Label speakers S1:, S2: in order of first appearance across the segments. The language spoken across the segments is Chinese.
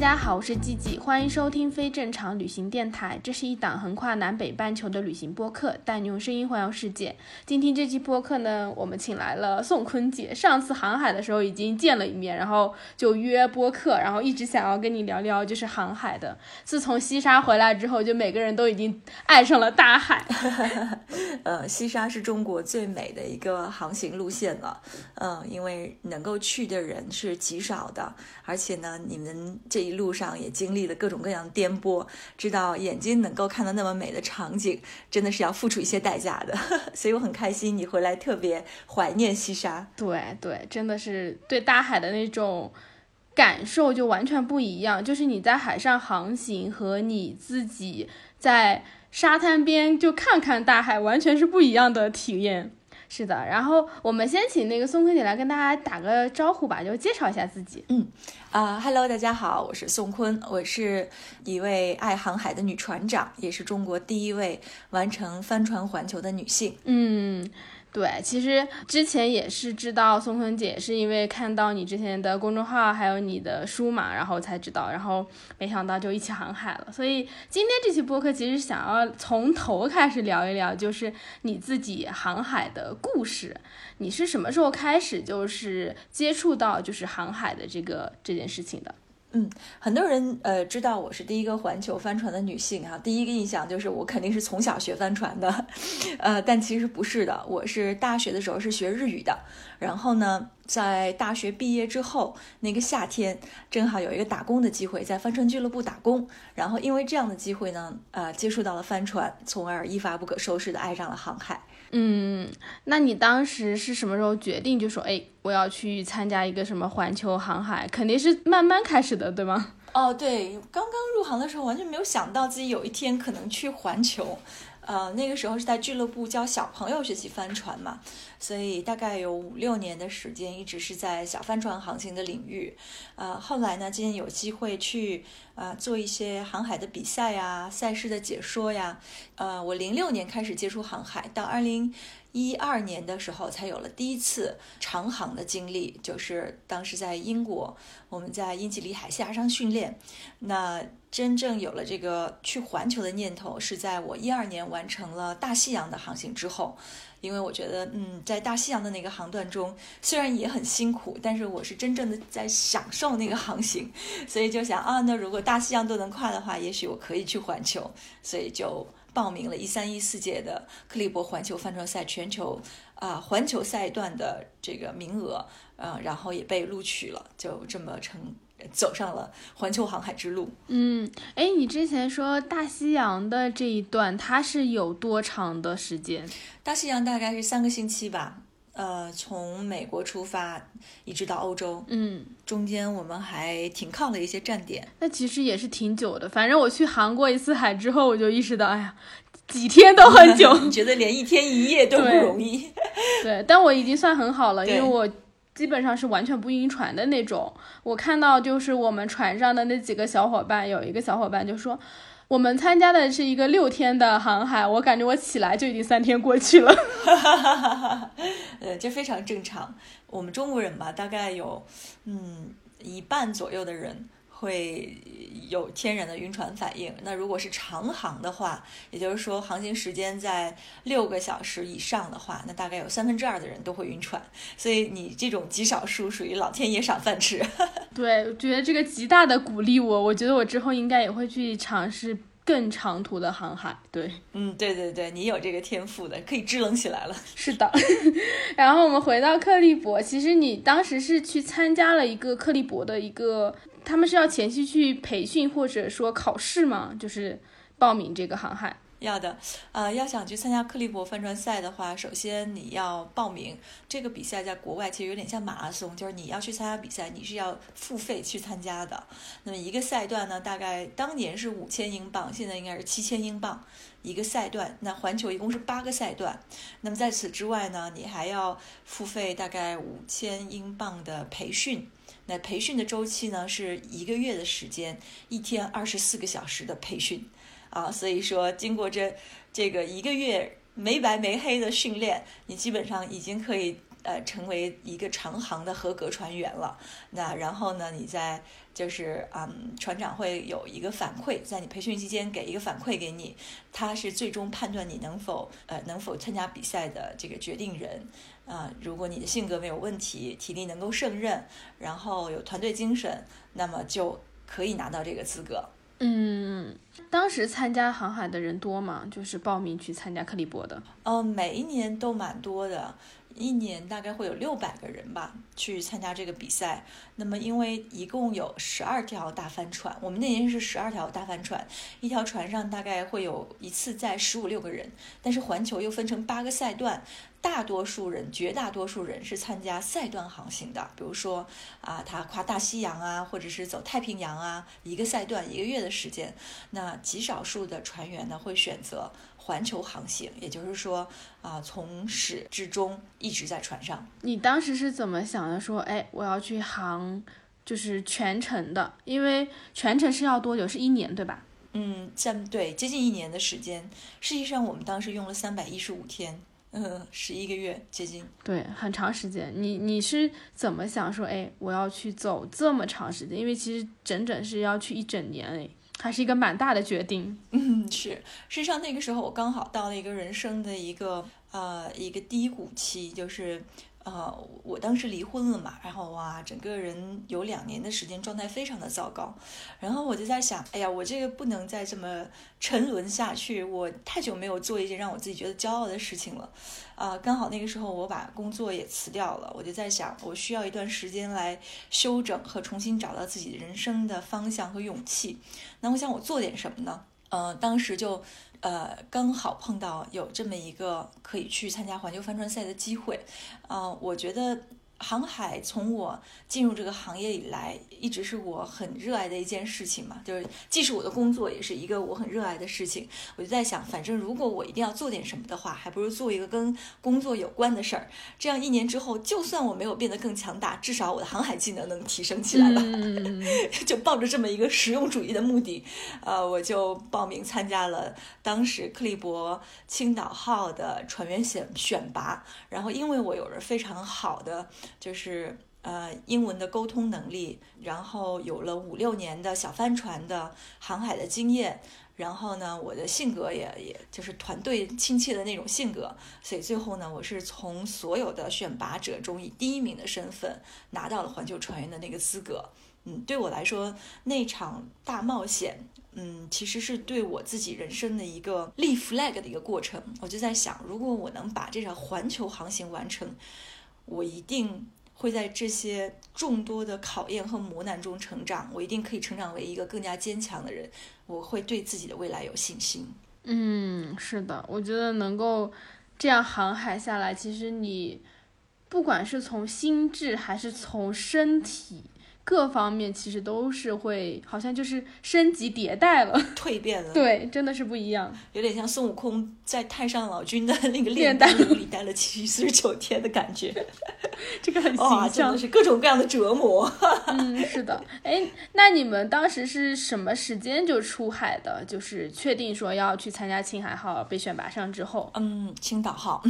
S1: 大家好，我是季季，欢迎收听非正常旅行电台。这是一档横跨南北半球的旅行播客，带你用声音环游世界。今天这期播客呢，我们请来了宋坤姐。上次航海的时候已经见了一面，然后就约播客，然后一直想要跟你聊聊就是航海的。自从西沙回来之后，就每个人都已经爱上了大海。
S2: 呃，西沙是中国最美的一个航行路线了，嗯、因为能够去的人是极少的，而且呢，你们这一路上也经历了各种各样的颠簸，知道眼睛能够看到那么美的场景，真的是要付出一些代价的，所以我很开心你回来，特别怀念西沙。
S1: 对对，真的是对大海的那种感受就完全不一样。就是你在海上航行和你自己在沙滩边就看看大海，完全是不一样的体验。是的，然后我们先请那个宋坤姐来跟大家打个招呼吧，就介绍一下自己。
S2: 嗯啊、h e l l o 大家好，我是宋坤，我是一位爱航海的女船长，也是中国第一位完成帆船环球的女性。
S1: 嗯，对，其实之前也是知道松坤姐，是因为看到你之前的公众号还有你的书嘛，然后才知道，然后没想到就一起航海了。所以今天这期播客其实想要从头开始聊一聊，就是你自己航海的故事。你是什么时候开始就是接触到就是航海的这个这件事情的？
S2: 嗯很多人呃知道我是第一个环球帆船的女性啊，第一个印象就是我肯定是从小学帆船的，呃，但其实不是的，我是大学的时候是学日语的，然后呢，在大学毕业之后那个夏天，正好有一个打工的机会，在帆船俱乐部打工，然后因为这样的机会呢，呃，接触到了帆船，从而一发不可收拾的爱上了航海。
S1: 嗯，那你当时是什么时候决定就说，哎，我要去参加一个什么环球航海？肯定是慢慢开始的，对吗？
S2: 哦，对，刚刚入行的时候完全没有想到自己有一天可能去环球，呃，那个时候是在俱乐部教小朋友学习帆船嘛，所以大概有五六年的时间一直是在小帆船航行的领域，呃，后来呢，今天有机会去呃做一些航海的比赛呀、赛事的解说呀，呃，我零六年开始接触航海，到二零。一二年的时候，才有了第一次长航的经历，就是当时在英国，我们在英吉利海峡上训练。那真正有了这个去环球的念头，是在我一二年完成了大西洋的航行之后。因为我觉得，嗯，在大西洋的那个航段中，虽然也很辛苦，但是我是真正的在享受那个航行，所以就想啊，那如果大西洋都能跨的话，也许我可以去环球，所以就报名了一三一四届的克利伯环球帆船赛全球啊、环球赛段的这个名额，呃，然后也被录取了，就这么成走上了环球航海之路。
S1: 嗯，哎，你之前说大西洋的这一段，它是有多长的时间？
S2: 大西洋大概是三个星期吧，呃，从美国出发一直到欧洲，
S1: 嗯，
S2: 中间我们还停靠了一些站点。
S1: 那其实也是挺久的。反正我去航过一次海之后，我就意识到，哎呀，几天都很久。
S2: 你觉得连一天一夜都不容易？
S1: 对，但我已经算很好了，因为我基本上是完全不晕船的那种。我看到就是我们船上的那几个小伙伴，有一个小伙伴就说。我们参加的是一个六天的航海，我感觉我起来就已经三天过去了。
S2: 哈哈哈哈哈呃，这非常正常。我们中国人吧，大概有嗯一半左右的人会有天然的晕船反应。那如果是长航的话，也就是说航行时间在六个小时以上的话，那大概有三分之二的人都会晕船。所以你这种极少数属于老天爷赏饭吃。
S1: 对，我觉得这个极大的鼓励我，我觉得我之后应该也会去尝试更长途的航海。对，
S2: 嗯，对对对，你有这个天赋的，可以支棱起来了。
S1: 是的。然后我们回到克利伯，其实你当时是去参加了一个克利伯的一个，他们是要前期去培训或者说考试吗？就是报名这个航海。
S2: 要的，呃，要想去参加克利伯帆船赛的话，首先你要报名。这个比赛在国外其实有点像马拉松，就是你要去参加比赛，你是要付费去参加的。那么一个赛段呢，大概当年是五千英镑，现在应该是七千英镑一个赛段。那环球一共是八个赛段。那么在此之外呢，你还要付费大概五千英镑的培训。那培训的周期呢是一个月的时间，一天二十四个小时的培训。啊，所以说经过这这个一个月没白没黑的训练，你基本上已经可以呃成为一个长航的合格船员了。那然后呢，你在就是嗯，船长会有一个反馈，在你培训期间给一个反馈给你，他是最终判断你能否呃能否参加比赛的这个决定人。啊，如果你的性格没有问题，体力能够胜任，然后有团队精神，那么就可以拿到这个资格。
S1: 嗯，当时参加航海的人多吗？就是报名去参加克利伯的。
S2: 呃，每一年都蛮多的，一年大概会有六百个人吧去参加这个比赛。那么，因为一共有十二条大帆船，我们那年是十二条大帆船，一条船上大概会有一次载十五六个人，但是环球又分成八个赛段。大多数人，绝大多数人是参加赛段航行的，比如说啊，他跨大西洋啊，或者是走太平洋啊，一个赛段一个月的时间。那极少数的船员呢，会选择环球航行，也就是说啊，从始至终一直在船上。
S1: 你当时是怎么想的？说，哎，我要去航，就是全程的，因为全程是要多久？是一年，对吧？
S2: 嗯，相对接近一年的时间。实际上，我们当时用了三百一十五天。嗯，十一个月接近，
S1: 对，很长时间。你你是怎么想说，哎，我要去走这么长时间？因为其实整整是要去一整年，哎，还是一个蛮大的决定。
S2: 嗯，是。实际上那个时候我刚好到了一个人生的一个呃一个低谷期，就是呃我当时离婚了嘛，然后哇，整个人有两年的时间状态非常的糟糕，然后我就在想，哎呀，我这个不能再这么。沉沦下去，我太久没有做一件让我自己觉得骄傲的事情了，啊，刚好那个时候我把工作也辞掉了，我就在想，我需要一段时间来休整和重新找到自己人生的方向和勇气。那我想我做点什么呢？呃，当时就呃刚好碰到有这么一个可以去参加环球帆船赛的机会，啊，我觉得。航海从我进入这个行业以来，一直是我很热爱的一件事情嘛，就是既是我的工作，也是一个我很热爱的事情。我就在想，反正如果我一定要做点什么的话，还不如做一个跟工作有关的事儿。这样一年之后，就算我没有变得更强大，至少我的航海技能能提升起来了。就抱着这么一个实用主义的目的，呃，我就报名参加了当时克利伯青岛号的船员选选拔。然后，因为我有着非常好的。就是呃英文的沟通能力，然后有了五六年的小帆船的航海的经验，然后呢，我的性格也也就是团队亲切的那种性格，所以最后呢，我是从所有的选拔者中以第一名的身份拿到了环球船员的那个资格。嗯，对我来说，那场大冒险，嗯，其实是对我自己人生的一个立 flag 的一个过程。我就在想，如果我能把这场环球航行完成。我一定会在这些众多的考验和磨难中成长，我一定可以成长为一个更加坚强的人。我会对自己的未来有信心。
S1: 嗯，是的，我觉得能够这样航海下来，其实你不管是从心智还是从身体。各方面其实都是会，好像就是升级迭代了，
S2: 蜕变了。
S1: 对，真的是不一样，
S2: 有点像孙悟空在太上老君的那个炼丹炉里待了七四十九天的感觉。
S1: 这个很形象，
S2: 是各种各样的折磨。
S1: 嗯，是的。哎，那你们当时是什么时间就出海的？就是确定说要去参加青海号被选拔上之后？
S2: 嗯，青岛号。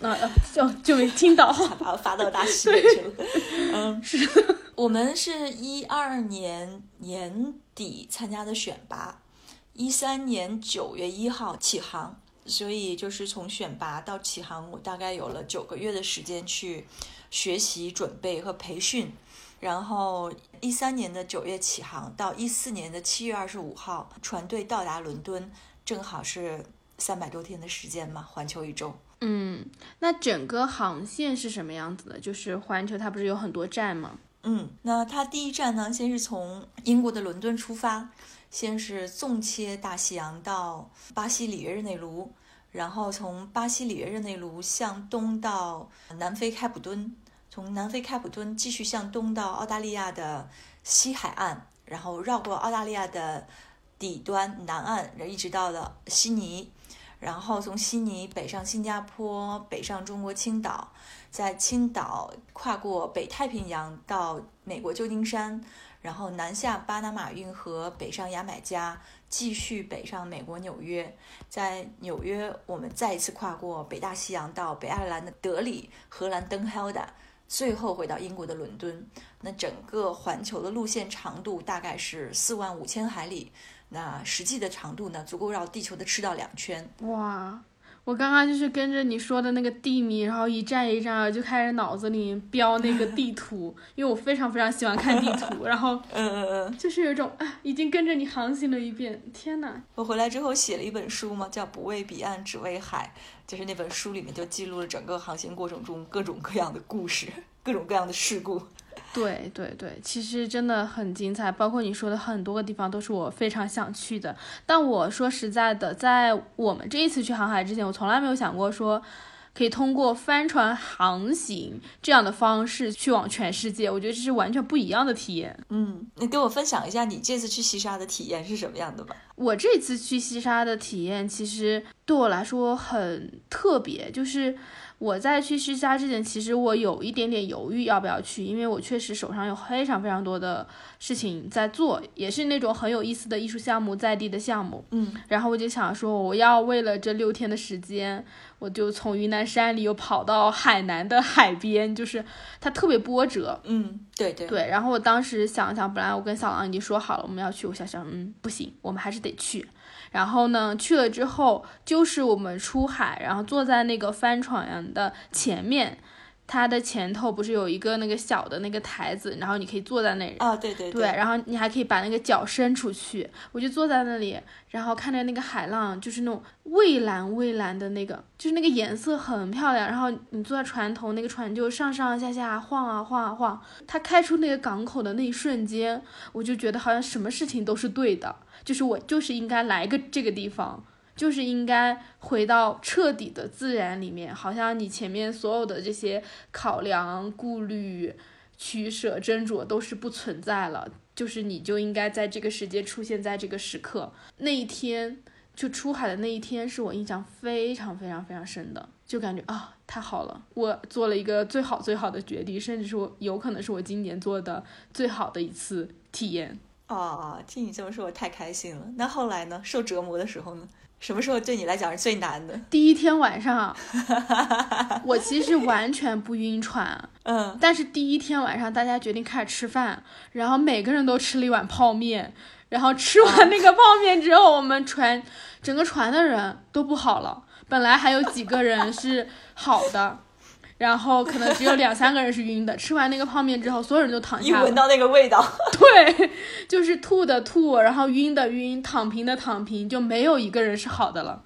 S1: 啊，就就青岛号
S2: 把我发到大西北去了。嗯，
S1: 是。
S2: 我们是一二年年底参加的选拔，一三年九月一号起航，所以就是从选拔到起航，我大概有了九个月的时间去学习、准备和培训。然后一三年的九月起航，到一四年的七月二十五号，船队到达伦敦，正好是三百多天的时间嘛，环球一周。
S1: 嗯，那整个航线是什么样子的？就是环球它不是有很多站吗？
S2: 嗯，那它第一站呢，先是从英国的伦敦出发，先是纵切大西洋到巴西里约热内卢，然后从巴西里约热内卢向东到南非开普敦，从南非开普敦继续向东到澳大利亚的西海岸，然后绕过澳大利亚的底端南岸，然后一直到了悉尼，然后从悉尼北上新加坡，北上中国青岛。在青岛跨过北太平洋到美国旧金山，然后南下巴拿马运河，北上牙买加，继续北上美国纽约。在纽约，我们再一次跨过北大西洋到北爱尔兰的德里、荷兰登海达，最后回到英国的伦敦。那整个环球的路线长度大概是四万五千海里，那实际的长度呢，足够绕地球的赤道两圈。
S1: 哇！我刚刚就是跟着你说的那个地名，然后一站一站就开始脑子里标那个地图，因为我非常非常喜欢看地图，然后
S2: 嗯嗯嗯。
S1: 就是有一种啊，已经跟着你航行了一遍，天呐！
S2: 我回来之后写了一本书嘛，叫《不为彼岸，只为海》，就是那本书里面就记录了整个航行过程中各种各样的故事，各种各样的事故。
S1: 对对对，其实真的很精彩，包括你说的很多个地方都是我非常想去的。但我说实在的，在我们这一次去航海之前，我从来没有想过说可以通过帆船航行这样的方式去往全世界。我觉得这是完全不一样的体验。
S2: 嗯，你给我分享一下你这次去西沙的体验是什么样的吧？
S1: 我这次去西沙的体验其实对我来说很特别，就是。我在去西沙之前，其实我有一点点犹豫要不要去，因为我确实手上有非常非常多的事情在做，也是那种很有意思的艺术项目，在地的项目。
S2: 嗯，
S1: 然后我就想说，我要为了这六天的时间，我就从云南山里又跑到海南的海边，就是它特别波折。
S2: 嗯，对对
S1: 对。然后我当时想想，本来我跟小狼已经说好了我们要去，我想想，嗯，不行，我们还是得去。然后呢，去了之后就是我们出海，然后坐在那个帆船的前面，它的前头不是有一个那个小的那个台子，然后你可以坐在那里。
S2: 啊，对对
S1: 对。然后你还可以把那个脚伸出去，我就坐在那里，然后看着那个海浪，就是那种蔚蓝蔚蓝的那个，就是那个颜色很漂亮。然后你坐在船头，那个船就上上下下晃啊晃啊晃。它开出那个港口的那一瞬间，我就觉得好像什么事情都是对的。就是我就是应该来个这个地方，就是应该回到彻底的自然里面，好像你前面所有的这些考量、顾虑、取舍、斟酌都是不存在了，就是你就应该在这个时间出现在这个时刻。那一天就出海的那一天，是我印象非常非常非常深的，就感觉啊太好了，我做了一个最好最好的决定，甚至是我有可能是我今年做的最好的一次体验。
S2: 哦，听你这么说，我太开心了。那后来呢？受折磨的时候呢？什么时候对你来讲是最难的？
S1: 第一天晚上，我其实完全不晕船。
S2: 嗯，
S1: 但是第一天晚上，大家决定开始吃饭，然后每个人都吃了一碗泡面，然后吃完那个泡面之后，我们船整个船的人都不好了。本来还有几个人是好的。然后可能只有两 三个人是晕的。吃完那个泡面之后，所有人都躺下。
S2: 一闻到那个味道，
S1: 对，就是吐的吐，然后晕的晕，躺平的躺平，就没有一个人是好的了。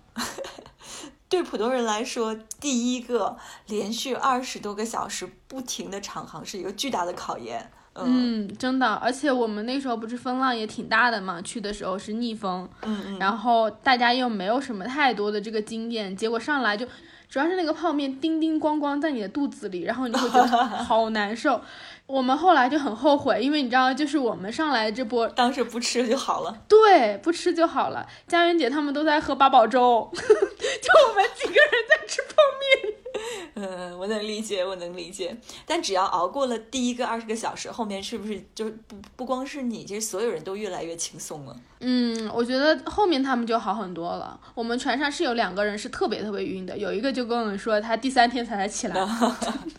S2: 对普通人来说，第一个连续二十多个小时不停的长航是一个巨大的考验。
S1: 嗯，真的，而且我们那时候不是风浪也挺大的嘛，去的时候是逆风，
S2: 嗯嗯，
S1: 然后大家又没有什么太多的这个经验，结果上来就。主要是那个泡面叮叮咣咣在你的肚子里，然后你会觉得 好难受。我们后来就很后悔，因为你知道，就是我们上来这波
S2: 当时不吃就好了。
S1: 对，不吃就好了。佳媛姐他们都在喝八宝粥，就我们几个人在吃泡面。
S2: 嗯，我能理解，我能理解。但只要熬过了第一个二十个小时，后面是不是就不不光是你，其实所有人都越来越轻松了？
S1: 嗯，我觉得后面他们就好很多了。我们船上是有两个人是特别特别晕的，有一个就跟我们说，他第三天才才起来。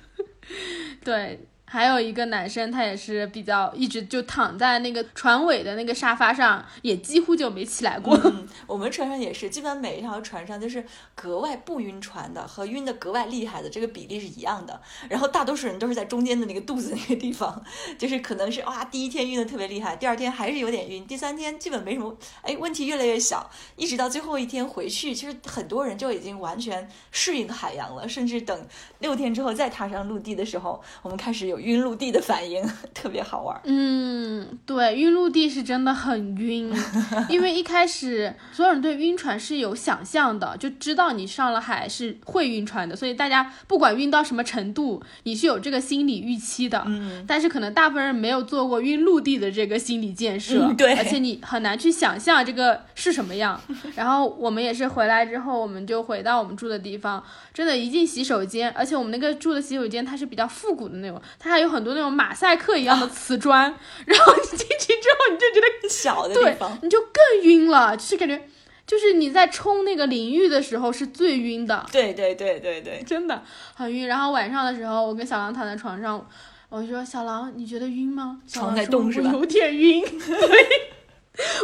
S1: 对。还有一个男生，他也是比较一直就躺在那个船尾的那个沙发上，也几乎就没起来过。
S2: 我们船上也是，基本每一条船上就是格外不晕船的和晕的格外厉害的这个比例是一样的。然后大多数人都是在中间的那个肚子那个地方，就是可能是哇，第一天晕的特别厉害，第二天还是有点晕，第三天基本没什么，哎，问题越来越小，一直到最后一天回去，其实很多人就已经完全适应海洋了，甚至等六天之后再踏上陆地的时候，我们开始有。有晕陆地的反应，特别好玩。
S1: 嗯，对，晕陆地是真的很晕，因为一开始所有人对晕船是有想象的，就知道你上了海是会晕船的，所以大家不管晕到什么程度，你是有这个心理预期的。
S2: 嗯，
S1: 但是可能大部分人没有做过晕陆地的这个心理建设，
S2: 嗯 对
S1: 而且你很难去想象这个是什么样。然后我们也是回来之后，我们就回到我们住的地方，真的，一进洗手间，而且我们那个住的洗手间它是比较复古的那种，它还有很多那种马赛克一样的瓷砖，然后你进去之后，你就觉得
S2: 小的地
S1: 对
S2: 方，，
S1: 你就更晕了，就是感觉，就是你在冲那个淋浴的时候是最晕的，
S2: 对对对对对，
S1: 真的很晕。然后晚上的时候，我跟小狼躺在床上，我就说：“小狼，你觉得晕吗？”小
S2: 床
S1: 狼说
S2: 在动是吧
S1: 有点晕。对，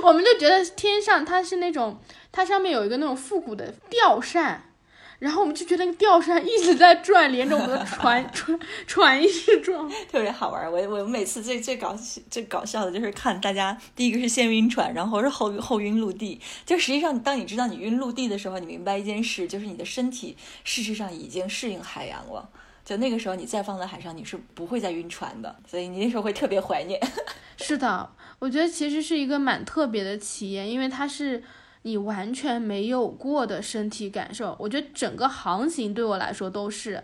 S1: 我们就觉得天上它是那种，它上面有一个那种复古的吊扇。然后我们就觉得那个吊扇一直在转，连着我们的船 船船一直转。
S2: 特别好玩。我我每次最最搞最搞笑的就是看大家，第一个是先晕船，然后是后后晕陆地。就实际上，当你知道你晕陆地的时候，你明白一件事，就是你的身体事实上已经适应海洋了。就那个时候，你再放在海上，你是不会再晕船的，所以你那时候会特别怀念。
S1: 是的，我觉得其实是一个蛮特别的体验，因为它是你完全没有过的身体感受。我觉得整个航行对我来说都是。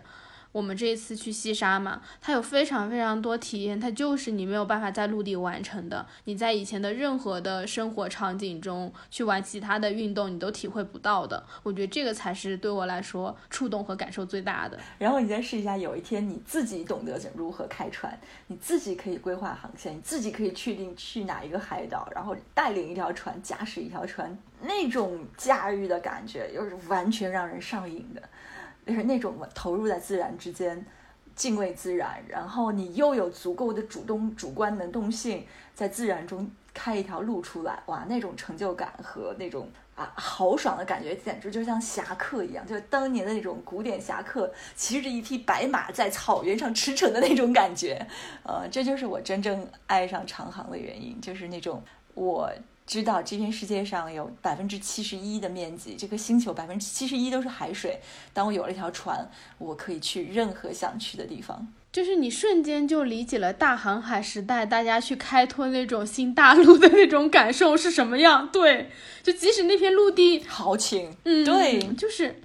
S1: 我们这一次去西沙嘛，它有非常非常多体验，它就是你没有办法在陆地完成的。你在以前的任何的生活场景中去玩其他的运动，你都体会不到的。我觉得这个才是对我来说触动和感受最大的。
S2: 然后你再试一下，有一天你自己懂得如何开船，你自己可以规划航线，你自己可以确定去哪一个海岛，然后带领一条船，驾驶一条船，那种驾驭的感觉，又是完全让人上瘾的，就是那种投入在自然之间。敬畏自然，然后你又有足够的主动主观能动性，在自然中开一条路出来，哇，那种成就感和那种啊豪爽的感觉，简直就像侠客一样，就是当年的那种古典侠客骑着一匹白马在草原上驰骋的那种感觉，呃，这就是我真正爱上长航的原因，就是那种我。知道这片世界上有百分之七十一的面积，这个星球百分之七十一都是海水。当我有了一条船，我可以去任何想去的地方。
S1: 就是你瞬间就理解了大航海时代大家去开拓那种新大陆的那种感受是什么样。对，就即使那片陆地，
S2: 豪情，
S1: 嗯，
S2: 对
S1: 就是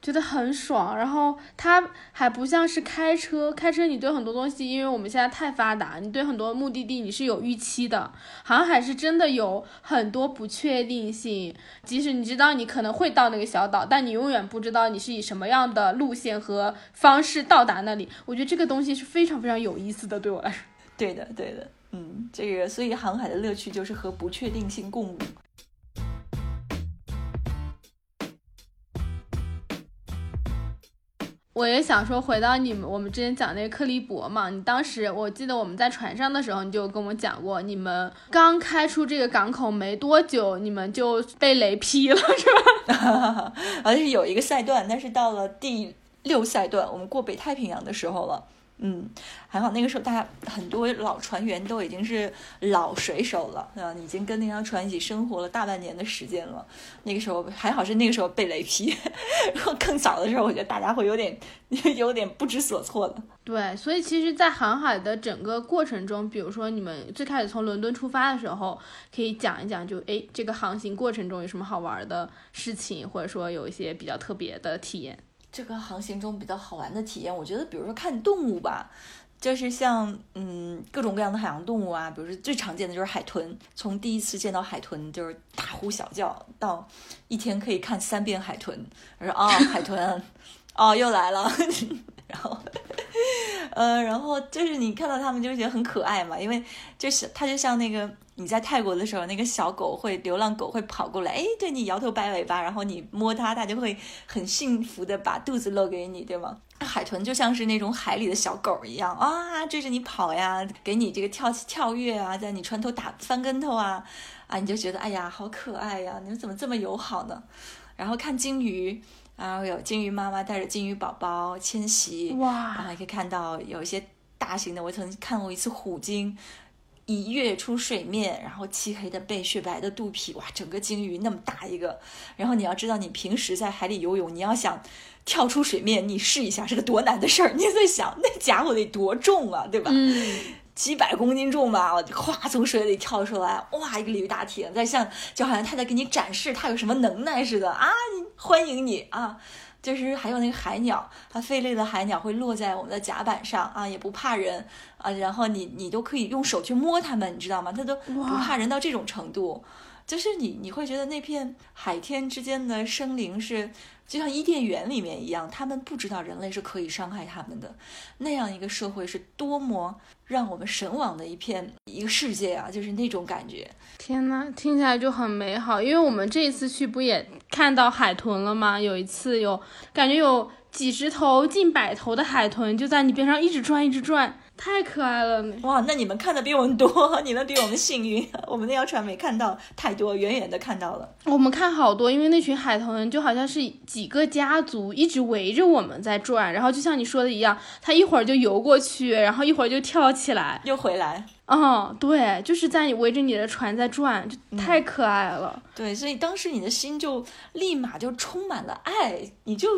S1: 觉得很爽。然后它还不像是开车，开车你对很多东西，因为我们现在太发达，你对很多目的地你是有预期的。航海是真的有很多不确定性，即使你知道你可能会到那个小岛，但你永远不知道你是以什么样的路线和方式到达那里。我觉得这个东西是非常非常有意思的，对我来说。
S2: 对的，对的，嗯，这个所以航海的乐趣就是和不确定性共舞。
S1: 我也想说，回到你们我们之前讲那个克利伯嘛，你当时我记得我们在船上的时候，你就跟我讲过，你们刚开出这个港口没多久，你们就被雷劈了，是吧？
S2: 而且有一个赛段，但是到了第六赛段，我们过北太平洋的时候了。嗯，还好那个时候大家很多老船员都已经是老水手了，啊，已经跟那条船一起生活了大半年的时间了。那个时候还好是那个时候被雷劈，然后更早的时候，我觉得大家会有点 有点不知所措的。
S1: 对，所以其实，在航海的整个过程中，比如说你们最开始从伦敦出发的时候，可以讲一讲就，诶这个航行过程中有什么好玩的事情，或者说有一些比较特别的体验。
S2: 这个航行中比较好玩的体验，我觉得，比如说看动物吧，就是像嗯各种各样的海洋动物啊，比如说最常见的就是海豚，从第一次见到海豚就是大呼小叫，到一天可以看三遍海豚，我说啊、海豚，哦又来了，然后。呃，然后就是你看到它们就觉得很可爱嘛，因为就是它就像那个你在泰国的时候，那个小狗会流浪狗会跑过来，哎，对你摇头摆尾巴，然后你摸它，它就会很幸福的把肚子露给你，对吗？海豚就像是那种海里的小狗一样啊，追着你跑呀，给你这个跳跳跃啊，在你船头打翻跟头啊，啊，你就觉得哎呀好可爱呀，你们怎么这么友好呢？然后看鲸鱼。然后有鲸鱼妈妈带着鲸鱼宝宝迁徙，然
S1: 哇
S2: 后，也可以看到有一些大型的，我曾经看过一次虎鲸，一跃出水面，然后漆黑的背、雪白的肚皮，哇，整个鲸鱼那么大一个。然后你要知道，你平时在海里游泳，你要想跳出水面，你试一下是个多难的事儿。你在想 那家伙得多重啊，对吧？
S1: 嗯，
S2: 几百公斤重吧，我就哗从水里跳出来，哇，一个鲤鱼打挺，在像就好像他在给你展示他有什么能耐似的啊，欢迎你啊。就是还有那个海鸟，它飞累的海鸟会落在我们的甲板上啊，也不怕人啊，然后你你都可以用手去摸它们，你知道吗？它都不怕人到这种程度，就是你你会觉得那片海天之间的生灵是就像伊甸园里面一样，他们不知道人类是可以伤害他们的，那样一个社会是多么让我们神往的一片一个世界啊，就是那种感觉。
S1: 天呐，听起来就很美好。因为我们这一次去不也看到海豚了吗？有一次有感觉有几十头、近百头的海豚就在你边上一直转，一直转，太可爱了。
S2: 哇，那你们看的比我们多，你们比我们幸运。我们那条船没看到太多，远远的看到了。
S1: 我们看好多，因为那群海豚就好像是几个家族一直围着我们在转，然后就像你说的一样，它一会儿就游过去，然后一会儿就跳起来。
S2: 又回来，
S1: 嗯，对，就是在你围着你的船在转，就太可爱了。
S2: 对，所以当时你的心就立马就充满了爱，你就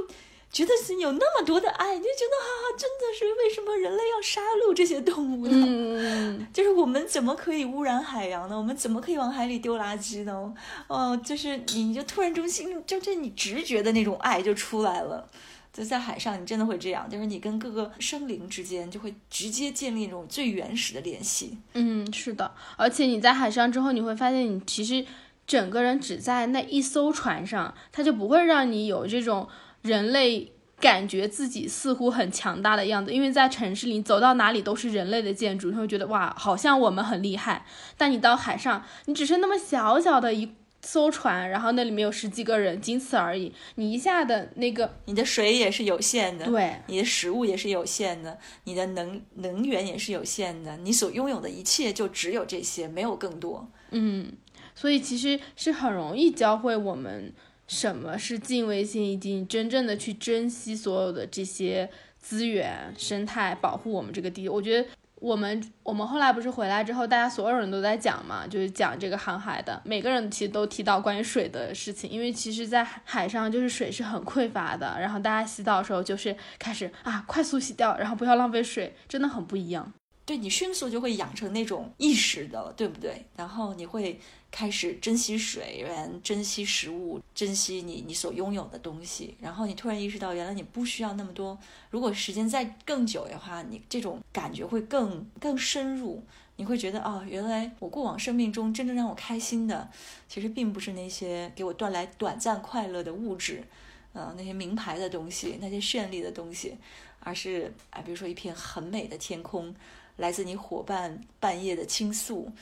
S2: 觉得是有那么多的爱，你就觉得哈、哈，真的是为什么人类要杀戮这些动物呢？
S1: 嗯，
S2: 就是我们怎么可以污染海洋呢？我们怎么可以往海里丢垃圾呢？哦、就是你就突然中心，就这你直觉的那种爱就出来了。就在海上，你真的会这样，就是你跟各个生灵之间就会直接建立那种最原始的联系。
S1: 嗯，是的，而且你在海上之后，你会发现你其实整个人只在那一艘船上，它就不会让你有这种人类感觉自己似乎很强大的样子。因为在城市里，走到哪里都是人类的建筑，你会觉得哇，好像我们很厉害。但你到海上，你只是那么小小的一艘船，然后那里面有十几个人，仅此而已。你一下的那个，
S2: 你的水也是有限的，
S1: 对，
S2: 你的食物也是有限的，你的能能源也是有限的，你所拥有的一切就只有这些，没有更多。
S1: 嗯，所以其实是很容易教会我们什么是敬畏心，以及你真正的去珍惜所有的这些资源、生态，保护我们这个地。我觉得我们我们后来不是回来之后，大家所有人都在讲嘛，就是讲这个航海的，每个人其实都提到关于水的事情，因为其实，在海上就是水是很匮乏的，然后大家洗澡的时候就是开始啊快速洗掉，然后不要浪费水，真的很不一样。
S2: 对你迅速就会养成那种意识的，对不对？然后你会开始珍惜水源、珍惜食物、珍惜你你所拥有的东西。然后你突然意识到，原来你不需要那么多。如果时间再更久的话，你这种感觉会更更深入。你会觉得哦，原来我过往生命中真正让我开心的，其实并不是那些给我带来短暂快乐的物质，呃，那些名牌的东西，那些绚丽的东西，而是哎，比如说一片很美的天空，来自你伙伴半夜的倾诉，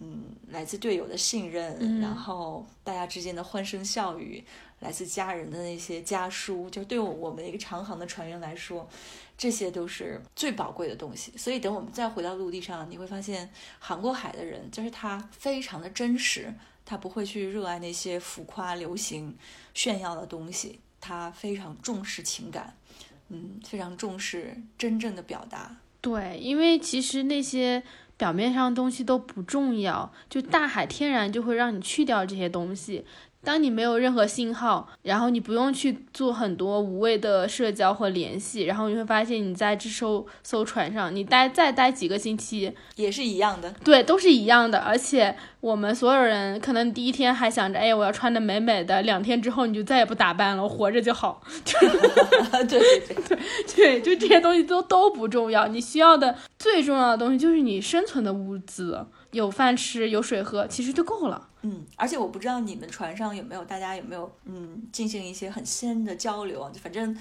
S2: 嗯，来自队友的信任，
S1: 嗯
S2: 然后大家之间的欢声笑语，来自家人的那些家书，就对我我们一个长航的船员来说，这些都是最宝贵的东西。所以等我们再回到陆地上，你会发现航过海的人，就是他非常的真实，他不会去热爱那些浮夸、流行、炫耀的东西，他非常重视情感，嗯，非常重视真正的表达。
S1: 对，因为其实那些表面上的东西都不重要，就大海天然就会让你去掉这些东西。当你没有任何信号，然后你不用去做很多无谓的社交和联系，然后你会发现你在这艘艘船上，你待再待几个星期，
S2: 也是一样的，
S1: 对，都是一样的。而且我们所有人可能第一天还想着，哎，我要穿的美美的，两天之后你就再也不打扮了，我活着就好。
S2: 对对 对。
S1: 对，就这些东西都都不重要，你需要的最重要的东西就是你生存的物资，有饭吃，有水喝，其实就够了。
S2: 嗯，而且我不知道你们船上有没有大家有没有嗯进行一些很深的交流？反正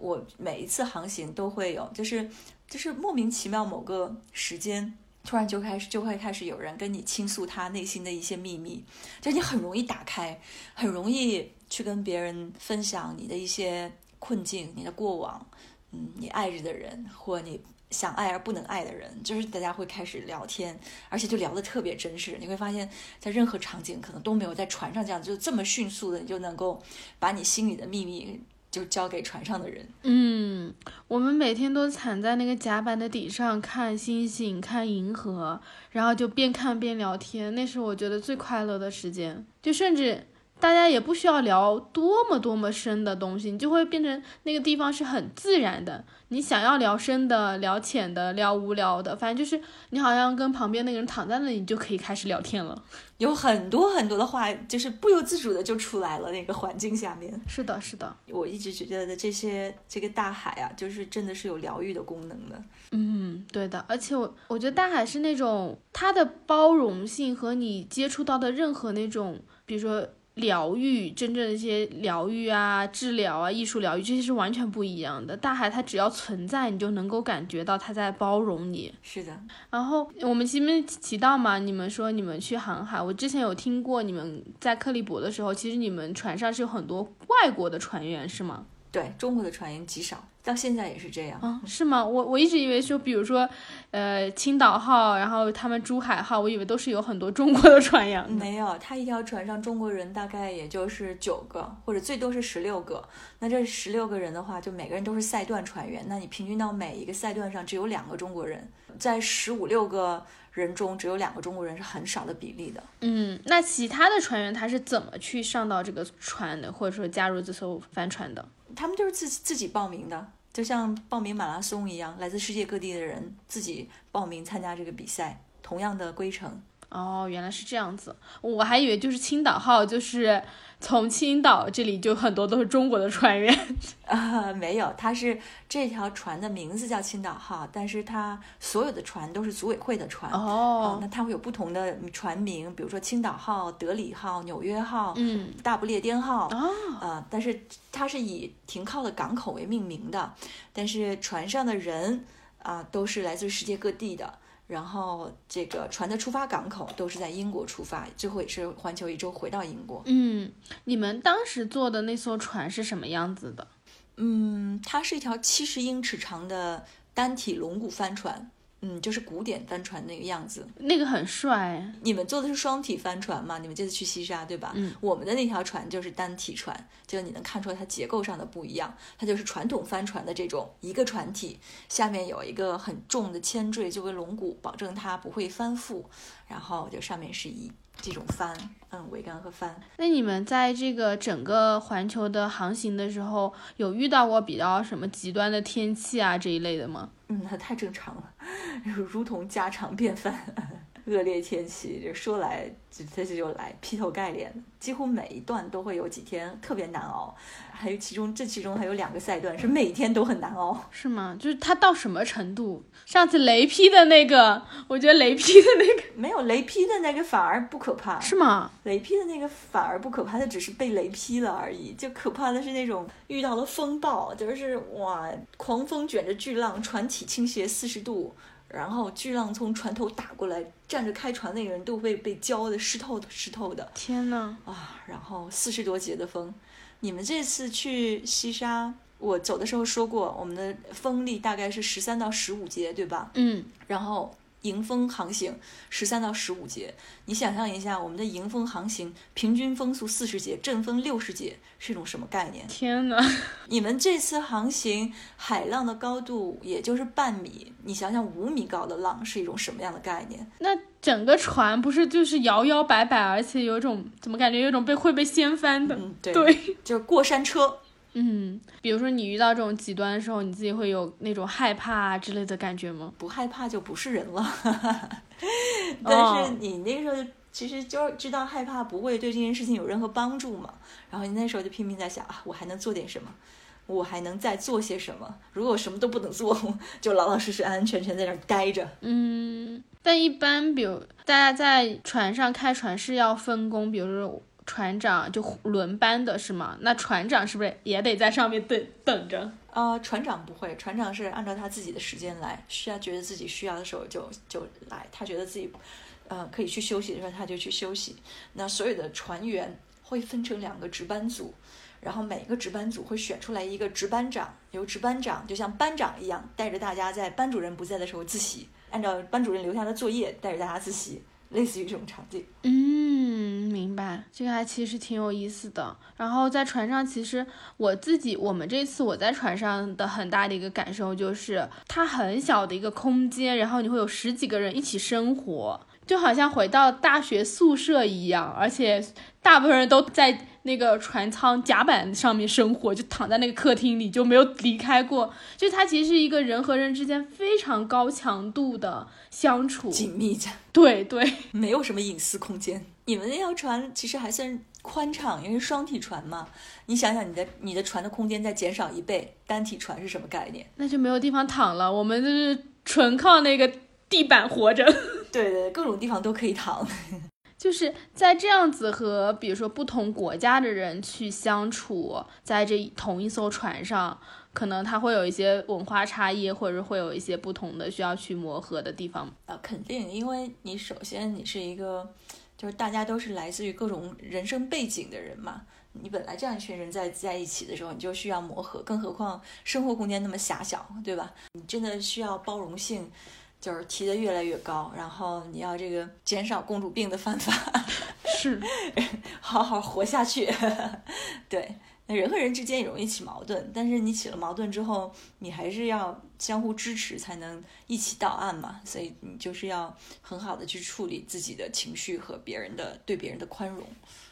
S2: 我每一次航行都会有，就是就是莫名其妙某个时间。突然就开始就会开始有人跟你倾诉他内心的一些秘密，就你很容易打开，很容易去跟别人分享你的一些困境、你的过往，嗯，你爱着的人或你想爱而不能爱的人，就是大家会开始聊天，而且就聊得特别真实。你会发现在任何场景可能都没有在船上这样，就这么迅速的，你就能够把你心里的秘密就交给船上的人。
S1: 嗯，我们每天都踩在那个甲板的底上看星星、看银河，然后就边看边聊天，那是我觉得最快乐的时间。就甚至大家也不需要聊多么多么深的东西，你就会变成那个地方是很自然的。你想要聊深的、聊浅的、聊无聊的，反正就是你好像跟旁边那个人躺在那里，你就可以开始聊天了。
S2: 有很多很多的话，就是不由自主的就出来了。那个环境下面，
S1: 是的，是的，
S2: 我一直觉得这些这个大海啊，就是真的是有疗愈的功能的。
S1: 嗯，对的，而且我我觉得大海是那种它的包容性和你接触到的任何那种，比如说疗愈，真正的一些疗愈啊、治疗啊、艺术疗愈，这些是完全不一样的。大海它只要存在，你就能够感觉到它在包容你。
S2: 是的，
S1: 然后我们前面提到嘛，你们说你们去航海，我之前有听过你们在克利伯的时候，其实你们船上是有很多外国的船员，是吗？
S2: 对中国的船员极少，到现在也是这样。
S1: 啊，是吗？我我一直以为说，比如说，呃，青岛号，然后他们珠海号，我以为都是有很多中国的船员。
S2: 没有，他一条船上中国人大概也就是九个，或者最多是十六个。那这十六个人的话，就每个人都是赛段船员。那你平均到每一个赛段上只有两个中国人，在十五六个人中只有两个中国人是很少的比例的。
S1: 嗯，那其他的船员他是怎么去上到这个船的，或者说加入这艘帆船的？
S2: 他们就是自自己报名的，就像报名马拉松一样，来自世界各地的人自己报名参加这个比赛，同样的规程。
S1: 哦，原来是这样子，我还以为就是青岛号，就是从青岛这里就很多都是中国的船员。
S2: 啊，没有，它是这条船的名字叫青岛号，但是它所有的船都是组委会的船。
S1: 哦
S2: 那它会有不同的船名，比如说青岛号、德里号、纽约号、
S1: 嗯，
S2: 大不列颠号。
S1: 哦，
S2: 呃，但是它是以停靠的港口为命名的，但是船上的人啊、都是来自世界各地的。然后这个船的出发港口都是在英国出发，最后也是环球一周回到英国。
S1: 嗯，你们当时坐的那艘船是什么样子的？
S2: 嗯，它是一条七十英尺长的单体龙骨帆船，嗯，就是古典帆船那个样子。
S1: 那个很帅，
S2: 你们坐的是双体帆船嘛？你们这次去西沙对吧？
S1: 嗯，
S2: 我们的那条船就是单体船，就你能看出来它结构上的不一样，它就是传统帆船的这种一个船体，下面有一个很重的铅坠作为龙骨，保证它不会翻覆，然后就上面是以这种帆，嗯，桅杆和帆。
S1: 那你们在这个整个环球的航行的时候，有遇到过比较什么极端的天气啊这一类的吗？
S2: 嗯，那太正常了，如同家常便饭。恶劣天气，这说来这这就来，劈头盖脸，几乎每一段都会有几天特别难熬，还有其中这其中还有两个赛段是每天都很难熬。
S1: 是吗？就是它到什么程度？上次雷劈的那个，我觉得雷劈的那个
S2: 没有雷劈的那个反而不可怕，
S1: 是吗？
S2: 雷劈的那个反而不可怕，它只是被雷劈了而已。就可怕的是那种遇到了风暴，就是哇，狂风卷着巨浪，船体倾斜四十度，然后巨浪从船头打过来，站着开船那个人都被被浇的湿透的湿透的
S1: 天呐，
S2: 啊！然后四十多节的风，你们这次去西沙，我走的时候说过，我们的风力大概是十三到十五节，对吧？
S1: 嗯，
S2: 然后迎风航行十三到十五节，你想象一下，我们的迎风航行平均风速四十节，阵风六十节，是一种什么概念？
S1: 天呐，
S2: 你们这次航行海浪的高度也就是半米，你想想五米高的浪是一种什么样的概念？
S1: 那整个船不是就是摇摇摆摆，而且有种怎么感觉有种被会被掀翻的？
S2: 嗯，对，
S1: 对，
S2: 就是过山车。
S1: 嗯，比如说你遇到这种极端的时候，你自己会有那种害怕啊之类的感觉吗？
S2: 不害怕就不是人了。
S1: 哦
S2: 但是你那个时候其实就知道害怕不会对这件事情有任何帮助嘛，然后你那时候就拼命在想啊，我还能做点什么？我还能再做些什么？如果我什么都不能做，就老老实实、安安全全在那儿待着。
S1: 嗯，但一般比如大家在船上开船是要分工，比如说船长就轮班的是吗？那船长是不是也得在上面等等着？
S2: 呃，船长不会，船长是按照他自己的时间来，需要觉得自己需要的时候就就来，他觉得自己，呃，可以去休息的时候他就去休息。那所有的船员会分成两个值班组，然后每个值班组会选出来一个值班长，由值班长就像班长一样，带着大家在班主任不在的时候自习，按照班主任留下的作业带着大家自习，类似于这种场景。
S1: 嗯，明白，这个还其实挺有意思的。然后在船上，其实我自己，我们这次我在船上的很大的一个感受就是，它很小的一个空间，然后你会有十几个人一起生活，就好像回到大学宿舍一样，而且大部分人都在那个船舱甲板上面生活，就躺在那个客厅里，就没有离开过。就它其实是一个人和人之间非常高强度的相处。
S2: 紧密着，
S1: 对对，
S2: 没有什么隐私空间。你们那条船其实还算宽敞，因为双体船嘛。你想想，你的你的船的空间再减少一倍，单体船是什么概念？
S1: 那就没有地方躺了。我们就是纯靠那个地板活着。
S2: 对对，各种地方都可以躺。
S1: 就是在这样子和比如说不同国家的人去相处，在这同一艘船上，可能他会有一些文化差异，或者会有一些不同的需要去磨合的地方。
S2: 啊，肯定，因为你首先你是一个，就是大家都是来自于各种人生背景的人嘛。你本来这样一群人在在一起的时候，你就需要磨合，更何况生活空间那么狭小，对吧？你真的需要包容性，就是提的越来越高，然后你要这个减少公主病的犯法，
S1: 是，
S2: 好好活下去。对，那人和人之间也容易起矛盾，但是你起了矛盾之后，你还是要相互支持，才能一起到岸嘛。所以你就是要很好的去处理自己的情绪和别人的对别人的宽容，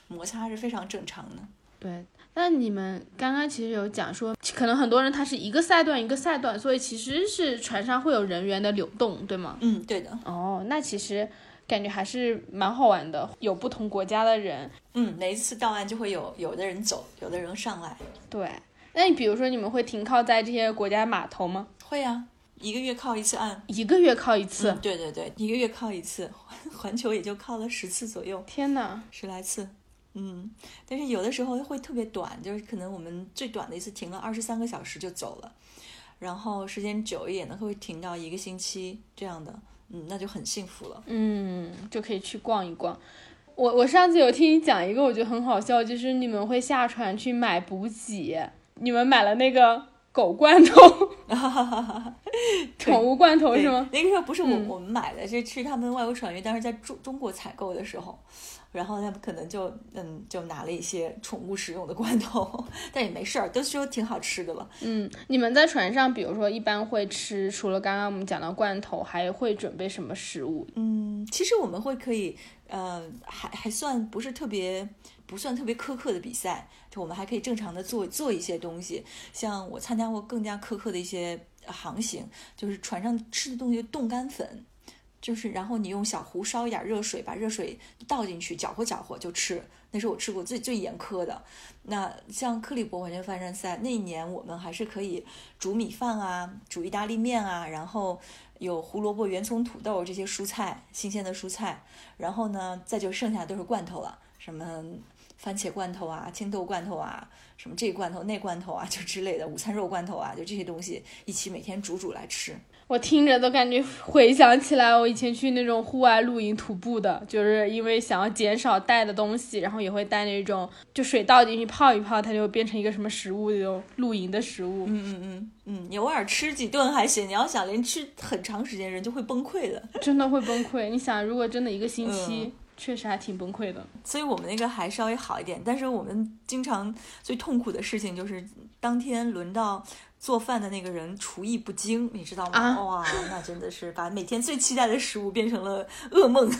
S2: 摩擦是非常正常的。
S1: 对。那你们刚刚其实有讲说，可能很多人他是一个赛段一个赛段，所以其实是船上会有人员的流动，对吗？
S2: 嗯，对的。
S1: 哦，那其实感觉还是蛮好玩的，有不同国家的人。
S2: 嗯，每一次到岸就会有有的人走，有的人上来。
S1: 对，那你比如说你们会停靠在这些国家码头吗？
S2: 会啊，一个月靠一次岸。
S1: 一个月靠一次？
S2: 嗯对对对，一个月靠一次，环球也就靠了十次左右。
S1: 天哪！
S2: 十来次，嗯，但是有的时候会特别短，就是可能我们最短的一次停了二十三个小时就走了，然后时间久一点的会停到一个星期这样的，嗯，那就很幸福了。
S1: 嗯，就可以去逛一逛。我我上次有听你讲一个，我觉得很好笑，就是你们会下船去买补给，你们买了那个狗罐头，宠物罐头是吗？
S2: 那个时候不是我、
S1: 嗯
S2: 我们买的，是去他们外国船员当时在中中国采购的时候，然后他们可能就嗯就拿了一些宠物使用的罐头，但也没事儿，都说挺好吃的了。
S1: 嗯，你们在船上，比如说一般会吃，除了刚刚我们讲到罐头，还会准备什么食物？
S2: 嗯，其实我们会可以，呃，还还算不是特别不算特别苛刻的比赛，就我们还可以正常的做做一些东西。像我参加过更加苛刻的一些呃航行，就是船上吃的东西冻干粉，就是然后你用小壶烧一点热水，把热水倒进去，搅和搅和就吃。那是我吃过最最严苛的。那像克利伯环球帆船赛那一年，我们还是可以煮米饭啊，煮意大利面啊，然后有胡萝卜、圆葱、土豆这些蔬菜，新鲜的蔬菜。然后呢，再就剩下都是罐头了，什么番茄罐头啊、青豆罐头啊，什么这罐头那罐头啊，就之类的午餐肉罐头啊，就这些东西一起每天煮煮来吃。
S1: 我听着都感觉回想起来，我以前去那种户外露营徒步的，就是因为想要减少带的东西，然后也会带那种就水倒进去泡一泡，它就变成一个什么食物，那种露营的食物。
S2: 嗯嗯嗯嗯，你偶尔吃几顿还行，你要想连吃很长时间，人就会崩溃的。
S1: 真的会崩溃。你想，如果真的一个星
S2: 嗯
S1: 期，确实还挺崩溃的。
S2: 所以我们那个还稍微好一点，但是我们经常最痛苦的事情就是当天轮到做饭的那个人厨艺不精，你知道吗？
S1: 啊
S2: 哇，那真的是把每天最期待的食物变成了噩梦。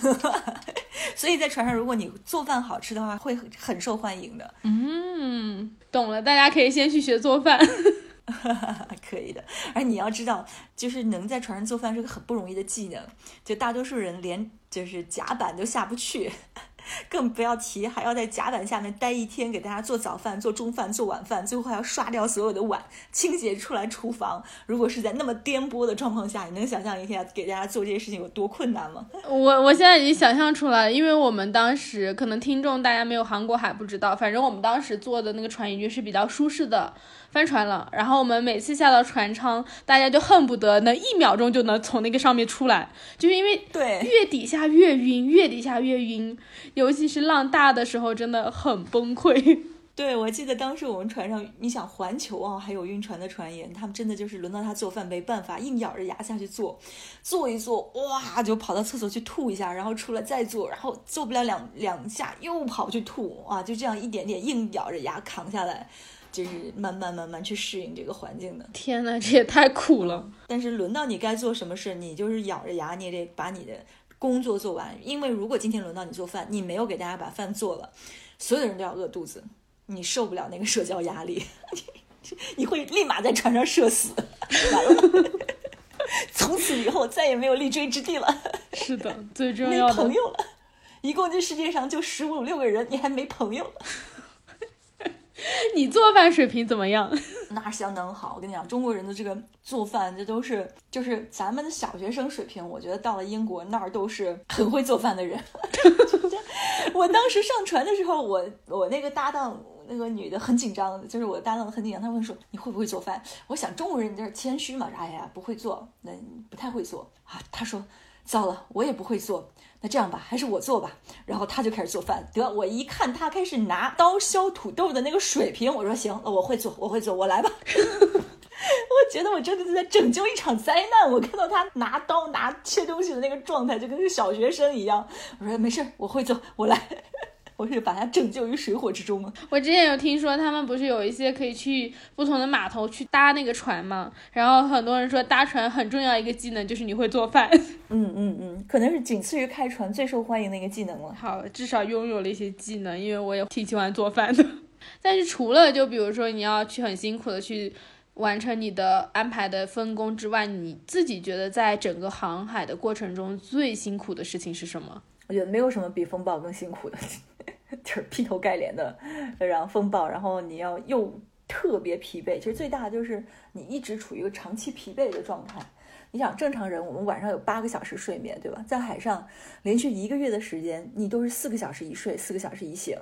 S2: 所以在船上，如果你做饭好吃的话，会很很受欢迎的。
S1: 嗯，懂了，大家可以先去学做饭。
S2: 可以的，而你要知道，就是能在船上做饭是个很不容易的技能，就大多数人连就是甲板都下不去，更不要提还要在甲板下面待一天，给大家做早饭、做中饭、做晚饭，最后还要刷掉所有的碗，清洁出来厨房。如果是在那么颠簸的状况下，你能想象一下给大家做这些事情有多困难吗？
S1: 我我现在已经想象出来了，因为我们当时可能听众大家没有航过海不知道，反正我们当时坐的那个船已经是比较舒适的帆船了。然后我们每次下到船舱，大家就恨不得能一秒钟就能从那个上面出来，就是因为
S2: 对，
S1: 越底下越晕，越底下越晕，尤其是浪大的时候，真的很崩溃。
S2: 对，我记得当时我们船上，你想环球啊，还有晕船的船员，他们真的就是轮到他做饭没办法，硬咬着牙下去做，做一做，哇，就跑到厕所去吐一下，然后出来再做，然后做不了两两下又跑去吐，啊，就这样一点点硬咬着牙扛下来，就是慢慢慢慢去适应这个环境的。
S1: 天呐，这也太苦了。
S2: 但是轮到你该做什么事，你就是咬着牙，你也得把你的工作做完。因为如果今天轮到你做饭，你没有给大家把饭做了，所有人都要饿肚子，你受不了那个社交压力，你会立马在船上社死，完了，从此以后再也没有立锥之地了，
S1: 是的，最重要的
S2: 朋友了。一共这世界上就十五六个人，你还没朋友？
S1: 你做饭水平怎么样？
S2: 那相当好。我跟你讲，中国人的这个做饭，这都是就是咱们的小学生水平。我觉得到了英国那儿都是很会做饭的人。我当时上船的时候，我我那个搭档那个女的很紧张，就是我搭档很紧张，她问说你会不会做饭？我想中国人就是谦虚嘛，哎呀不会做，那不太会做啊。她说糟了，我也不会做。那这样吧，还是我做吧。然后他就开始做饭。得，我一看他开始拿刀削土豆的那个水平，我说行，我会做，我会做，我来吧。我觉得我真的是在拯救一场灾难。我看到他拿刀拿切东西的那个状态，就跟个小学生一样。我说没事，我会做，我来。我是把它拯救于水火之中吗。
S1: 我之前有听说，他们不是有一些可以去不同的码头去搭那个船吗？然后很多人说搭船很重要一个技能就是你会做饭。
S2: 嗯嗯嗯，可能是仅次于开船最受欢迎的一个技能了。
S1: 好，至少拥有了一些技能，因为我也挺喜欢做饭的。但是除了就比如说你要去很辛苦的去完成你的安排的分工之外，你自己觉得在整个航海的过程中最辛苦的事情是什么？
S2: 我觉得没有什么比风暴更辛苦的，就是劈头盖脸的，然后风暴，然后你要又特别疲惫。其实最大的就是你一直处于一个长期疲惫的状态。你想，正常人我们晚上有八个小时睡眠，对吧？在海上连续一个月的时间，你都是四个小时一睡，四个小时一醒，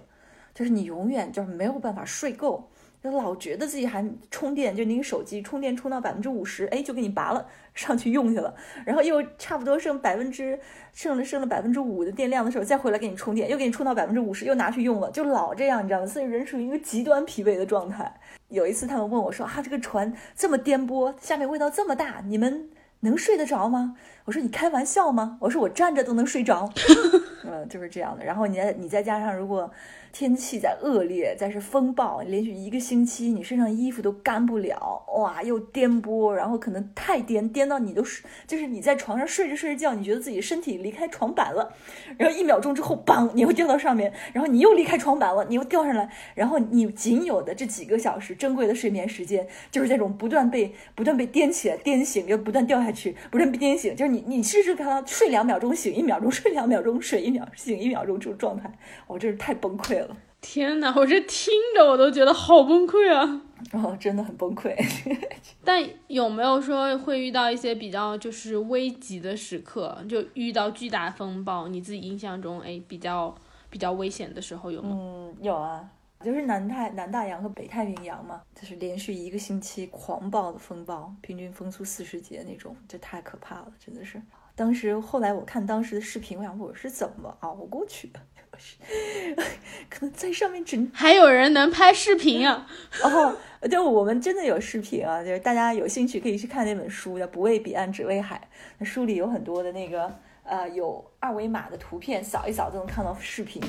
S2: 就是你永远就是没有办法睡够。就老觉得自己还充电，就那个手机充电充到百分之五十，哎，就给你拔了上去用去了，然后又差不多剩百分之剩了剩了百分之五的电量的时候，再回来给你充电，又给你充到百分之五十，又拿去用了，就老这样，你知道吗？所以人属于一个极端疲惫的状态。有一次他们问我说：“啊，这个船这么颠簸，下面味道这么大，你们能睡得着吗？”我说：“你开玩笑吗？”我说：“我站着都能睡着。”嗯，就是这样的。然后你再你再加上如果。天气在恶劣，再是风暴，连续一个星期，你身上衣服都干不了，哇，又颠簸，然后可能太颠，颠到你都是，就是你在床上睡着睡着觉，你觉得自己身体离开床板了，然后一秒钟之后，梆，你又掉到上面，然后你又离开床板了，你又掉上来，然后你仅有的这几个小时珍贵的睡眠时间，就是这种不断被不断被颠起来、颠醒，又不断掉下去，不断被颠醒，就是你你试试看，睡两秒钟醒一秒钟，睡两秒钟睡一秒醒一秒钟这种状态，我真是太崩溃了。
S1: 天哪，我这听着我都觉得好崩溃啊！
S2: 哦，真的很崩溃。
S1: 但有没有说会遇到一些比较就是危急的时刻，就遇到巨大风暴，你自己印象中哎比较比较危险的时候有吗？
S2: 嗯，有啊，就是南太南大洋和北太平洋嘛，就是连续一个星期狂暴的风暴，平均风速四十节那种，这太可怕了，真的是。当时后来我看当时的视频，我想我是怎么熬过去的？可能在上面只
S1: 还有人能拍视频啊？
S2: 哦，对，我们真的有视频啊，就是大家有兴趣可以去看那本书，叫《不为彼岸，只为海》。那书里有很多的那个呃有二维码的图片，扫一扫就能看到视频。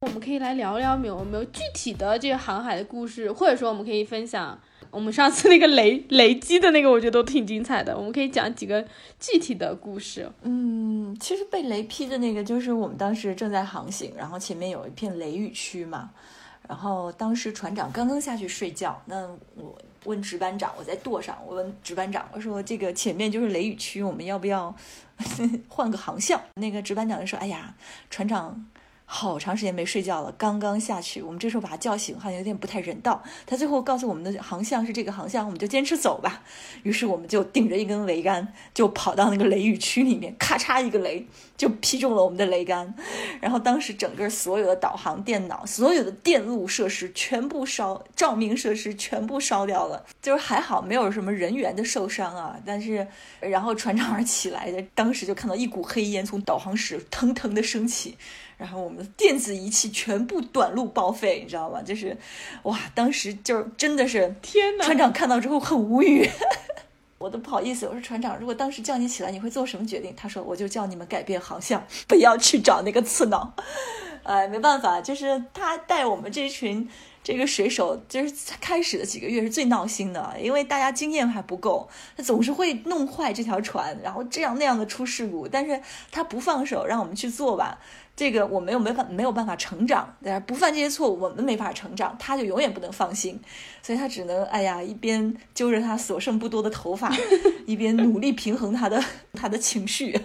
S1: 我们可以来聊聊有没有具体的这个航海的故事，或者说我们可以分享我们上次那个雷雷击的那个，我觉得都挺精彩的。我们可以讲几个具体的故事。
S2: 嗯，其实被雷劈的那个就是我们当时正在航行，然后前面有一片雷雨区嘛，然后当时船长刚刚下去睡觉，那我问值班长，我在舵上，我问值班长，我说这个前面就是雷雨区，我们要不要 换个航向？那个值班长就说，哎呀，船长。好长时间没睡觉了，刚刚下去，我们这时候把他叫醒，好像有点不太人道。他最后告诉我们的航向是这个航向，我们就坚持走吧。于是我们就顶着一根桅杆，就跑到那个雷雨区里面，咔嚓一个雷就劈中了我们的桅杆，然后当时整个所有的导航电脑、所有的电路设施全部烧，照明设施全部烧掉了。就是还好没有什么人员的受伤啊，但是然后船长起来的，当时就看到一股黑烟从导航室腾腾的升起。然后我们的电子仪器全部短路报废，你知道吗？就是，哇，当时就是真的是，
S1: 天呐
S2: 船长看到之后很无语，我都不好意思。我说船长，如果当时叫你起来，你会做什么决定？他说，我就叫你们改变航向，不要去找那个刺挠。哎，没办法，就是他带我们这群这个水手，就是开始的几个月是最闹心的，因为大家经验还不够，他总是会弄坏这条船，然后这样那样的出事故，但是他不放手，让我们去做吧。这个我没有没法没有办法成长，对吧？不犯这些错误，我们没法成长，他就永远不能放心，所以他只能哎呀，一边揪着他所剩不多的头发，一边努力平衡他的他的情绪，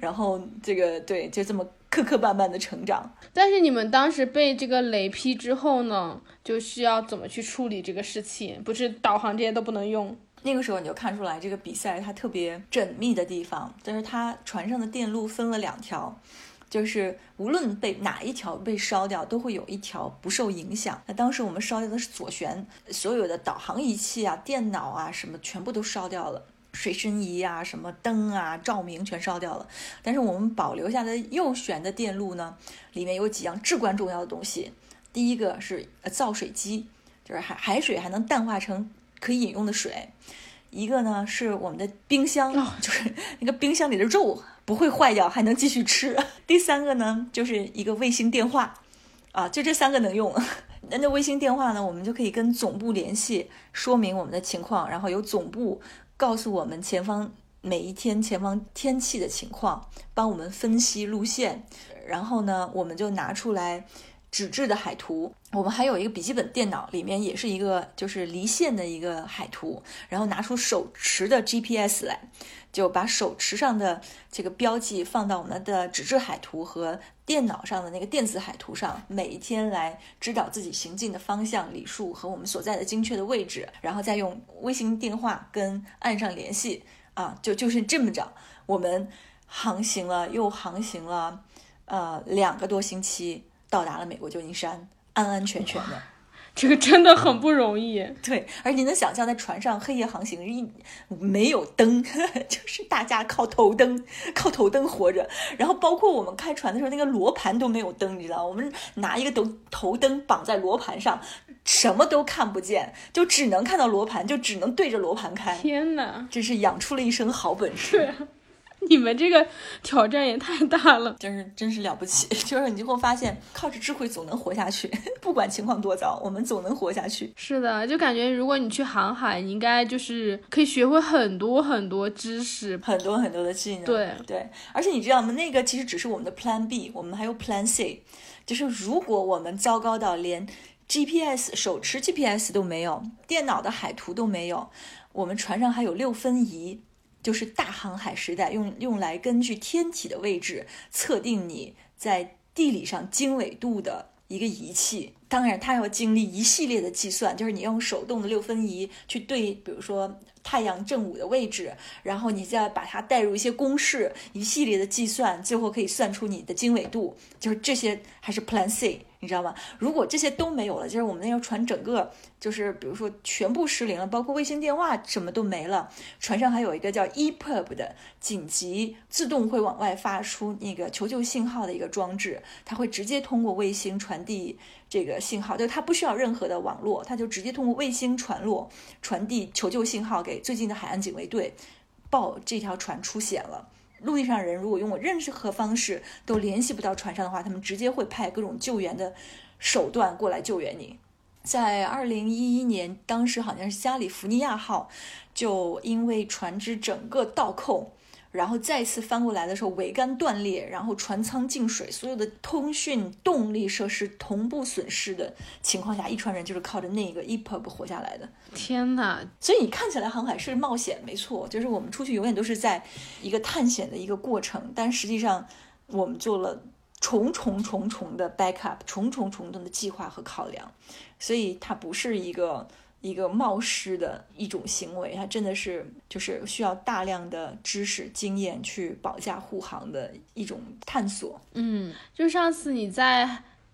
S2: 然后这个对，就这么磕磕绊绊的成长。
S1: 但是你们当时被这个雷劈之后呢，就需要怎么去处理这个事情？不是导航这些都不能用。
S2: 那个时候你就看出来，这个比赛它特别缜密的地方，就是它船上的电路分了两条，就是无论被哪一条被烧掉，都会有一条不受影响。那当时我们烧掉的是左旋，所有的导航仪器啊、电脑啊什么全部都烧掉了。水深仪啊，什么灯啊、照明全烧掉了，但是我们保留下的右旋的电路呢，里面有几样至关重要的东西。第一个是呃造水机，就是海海水还能淡化成可以饮用的水。一个呢是我们的冰箱，就是那个冰箱里的肉不会坏掉，还能继续吃。第三个呢就是一个卫星电话，啊，就这三个能用。那那卫星电话呢，我们就可以跟总部联系，说明我们的情况，然后由总部告诉我们前方每一天前方天气的情况，帮我们分析路线，然后呢，我们就拿出来纸质的海图。我们还有一个笔记本电脑，里面也是一个就是离线的一个海图，然后拿出手持的 GPS 来，就把手持上的这个标记放到我们的纸质海图和电脑上的那个电子海图上，每一天来指导自己行进的方向、里数和我们所在的精确的位置，然后再用微信电话跟岸上联系啊，就就是这么着，我们航行了又航行了，呃，两个多星期，到达了美国旧金山，安安全全的。
S1: 这个真的很不容易。
S2: 对，而你能想象在船上黑夜航行，一没有灯，就是大家靠头灯，靠头灯活着。然后包括我们开船的时候，那个罗盘都没有灯，你知道？我们拿一个头头灯绑在罗盘上，什么都看不见，就只能看到罗盘，就只能对着罗盘开。
S1: 天哪，
S2: 真是养出了一身好本事。
S1: 对啊，你们这个挑战也太大了。
S2: 真是真是了不起，就是你就会发现，靠着智慧总能活下去，不管情况多糟，我们总能活下去。
S1: 是的，就感觉如果你去航海，你应该就是可以学会很多很多知识。
S2: 很多很多的技能，
S1: 对
S2: 对，而且你知道吗？那个其实只是我们的 Plan B，我们还有 Plan C，就是如果我们糟糕到连 GPS 手持 GPS 都没有，电脑的海图都没有，我们船上还有六分仪，就是大航海时代用用来根据天体的位置测定你在地理上经纬度的一个仪器。当然，它要经历一系列的计算，就是你用手动的六分仪去对，比如说太阳正午的位置，然后你再把它带入一些公式，一系列的计算，最后可以算出你的经纬度。就是这些还是 Plan C，你知道吗？如果这些都没有了，就是我们那条船整个就是比如说全部失灵了，包括卫星电话什么都没了。船上还有一个叫 EPIRB 的紧急自动会往外发出那个求救信号的一个装置，它会直接通过卫星传递这个信号，就它不需要任何的网络，它就直接通过卫星传落传递求救信号给最近的海岸警卫队，报这条船出险了。陆地上人如果用任何方式都联系不到船上的话，他们直接会派各种救援的手段过来救援你。在二零一一年，当时好像是加利福尼亚号，就因为船只整个倒扣，然后再次翻过来的时候，桅杆断裂，然后船舱进水，所有的通讯动力设施同步损失的情况下，一船人就是靠着那个 EPIRB 活下来的。
S1: 天哪，
S2: 所以你看起来航海是冒险，没错，就是我们出去永远都是在一个探险的一个过程，但实际上我们做了重重重重的 backup，重重重重的计划和考量，所以它不是一个一个冒失的一种行为，它真的是就是需要大量的知识经验去保驾护航的一种探索。
S1: 嗯，就上次你在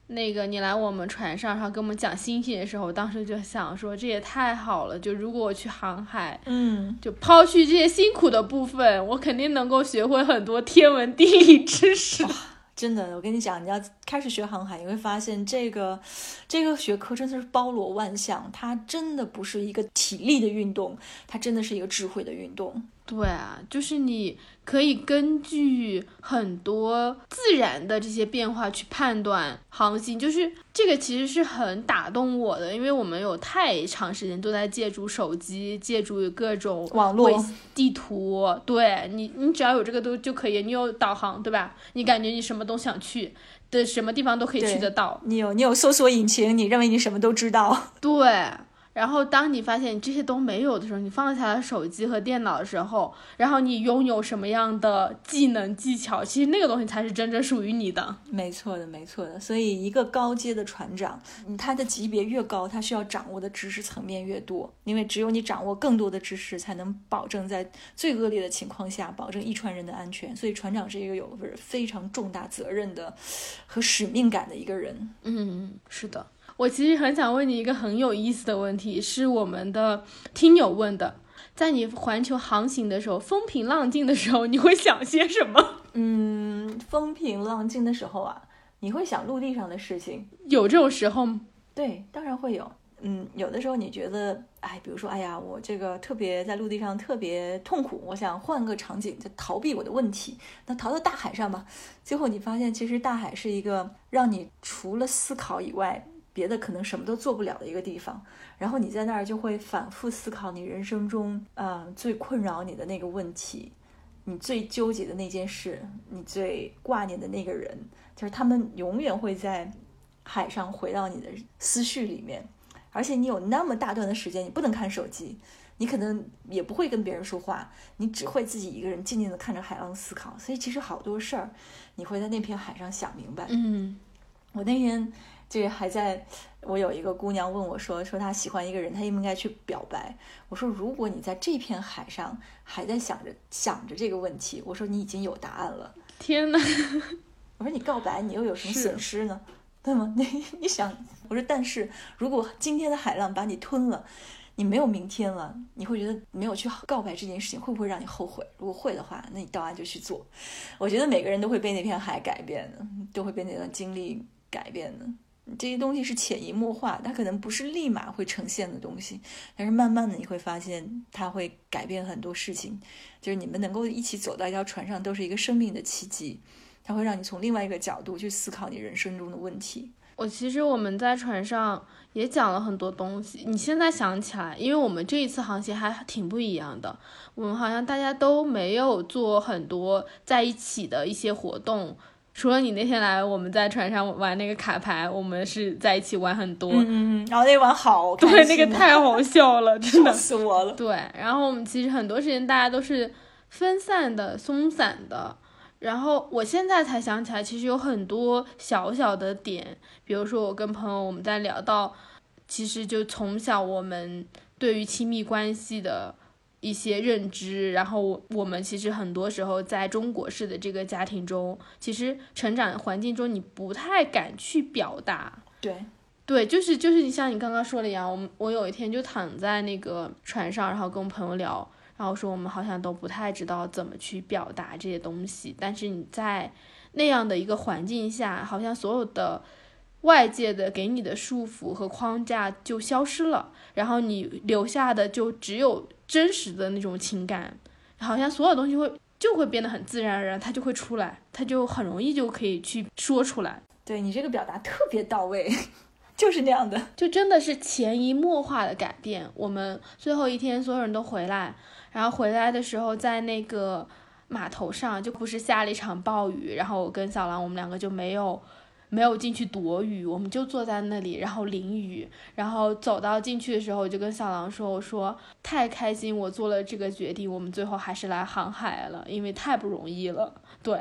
S1: 那个你来我们船上，然后跟我们讲星星的时候，我当时就想说，这也太好了。就如果我去航海，
S2: 嗯，
S1: 就抛去这些辛苦的部分，我肯定能够学会很多天文地理知识。
S2: 真的，我跟你讲，你要开始学航海，你会发现这个这个学科真的是包罗万象，它真的不是一个体力的运动，它真的是一个智慧的运动。
S1: 对啊，就是你可以根据很多自然的这些变化去判断航行，就是这个其实是很打动我的，因为我们有太长时间都在借助手机，借助各种
S2: 网络
S1: 地图，对你，你只要有这个都就可以，你有导航，对吧？你感觉你什么都想去的什么地方都可以去得到，
S2: 你有你有搜索引擎，你认为你什么都知道。
S1: 对。然后，当你发现你这些都没有的时候，你放下了手机和电脑的时候，然后你拥有什么样的技能技巧，其实那个东西才是真正属于你的。
S2: 没错的，没错的。所以，一个高阶的船长，嗯他的级别越高，他需要掌握的知识层面越多。因为只有你掌握更多的知识，才能保证在最恶劣的情况下，保证一船人的安全。所以，船长是一个有非常重大责任的和使命感的一个人。
S1: 嗯，是的。我其实很想问你一个很有意思的问题，是我们的听友问的。在你环球航行的时候，风平浪静的时候，你会想些什么？
S2: 嗯，风平浪静的时候啊，你会想陆地上的事情。
S1: 有这种时候吗？
S2: 对，当然会有。嗯，有的时候你觉得，哎，比如说，哎呀，我这个特别在陆地上特别痛苦，我想换个场景，就逃避我的问题，那逃到大海上吧。最后你发现，其实大海是一个让你除了思考以外，别的可能什么都做不了的一个地方。然后你在那儿就会反复思考你人生中，呃，最困扰你的那个问题，你最纠结的那件事，你最挂念的那个人，就是他们永远会在海上回到你的思绪里面。而且你有那么大段的时间，你不能看手机，你可能也不会跟别人说话，你只会自己一个人静静的看着海浪思考。所以其实好多事儿，你会在那片海上想明白。
S1: 嗯
S2: 我那天这还在，我有一个姑娘问我说，说她喜欢一个人，她应不应该去表白？我说，如果你在这片海上还在想着想着这个问题，我说你已经有答案了。
S1: 天哪！
S2: 我说你告白，你又有什么损失呢？对吗？你你想，我说，但是如果今天的海浪把你吞了，你没有明天了，你会觉得没有去告白这件事情会不会让你后悔？如果会的话，那你到岸就去做。我觉得每个人都会被那片海改变的，都会被那段经历改变的。这些东西是潜移默化，它可能不是立马会呈现的东西，但是慢慢的你会发现，它会改变很多事情。就是你们能够一起走到一条船上，都是一个生命的奇迹。它会让你从另外一个角度去思考你人生中的问题。
S1: 我其实我们在船上也讲了很多东西。你现在想起来，因为我们这一次航行还挺不一样的，我们好像大家都没有做很多在一起的一些活动。除了你那天来，我们在船上玩那个卡牌，我们是在一起玩很多。
S2: 嗯嗯，然后那玩好开
S1: 对，那个太好笑了，真的
S2: 笑。死我了。
S1: 对，然后我们其实很多事情大家都是分散的、松散的。然后我现在才想起来，其实有很多小小的点，比如说我跟朋友我们在聊到，其实就从小我们对于亲密关系的一些认知，然后我我们其实很多时候在中国式的这个家庭中，其实成长环境中你不太敢去表达，
S2: 对，
S1: 对，就是就是你像你刚刚说的一样，我们我有一天就躺在那个船上，然后跟我朋友聊，然后说我们好像都不太知道怎么去表达这些东西，但是你在那样的一个环境下，好像所有的外界的给你的束缚和框架就消失了，然后你留下的就只有真实的那种情感，好像所有东西会就会变得很自然而然，它就会出来，它就很容易就可以去说出来。
S2: 对你这个表达特别到位，就是那样的。
S1: 就真的是潜移默化的改变。我们最后一天所有人都回来，然后回来的时候在那个码头上，就不是下了一场暴雨，然后我跟小狼我们两个就没有没有进去躲雨，我们就坐在那里，然后淋雨，然后走到进去的时候，我就跟小狼说：“我说太开心，我做了这个决定，我们最后还是来航海了，因为太不容易了。”对，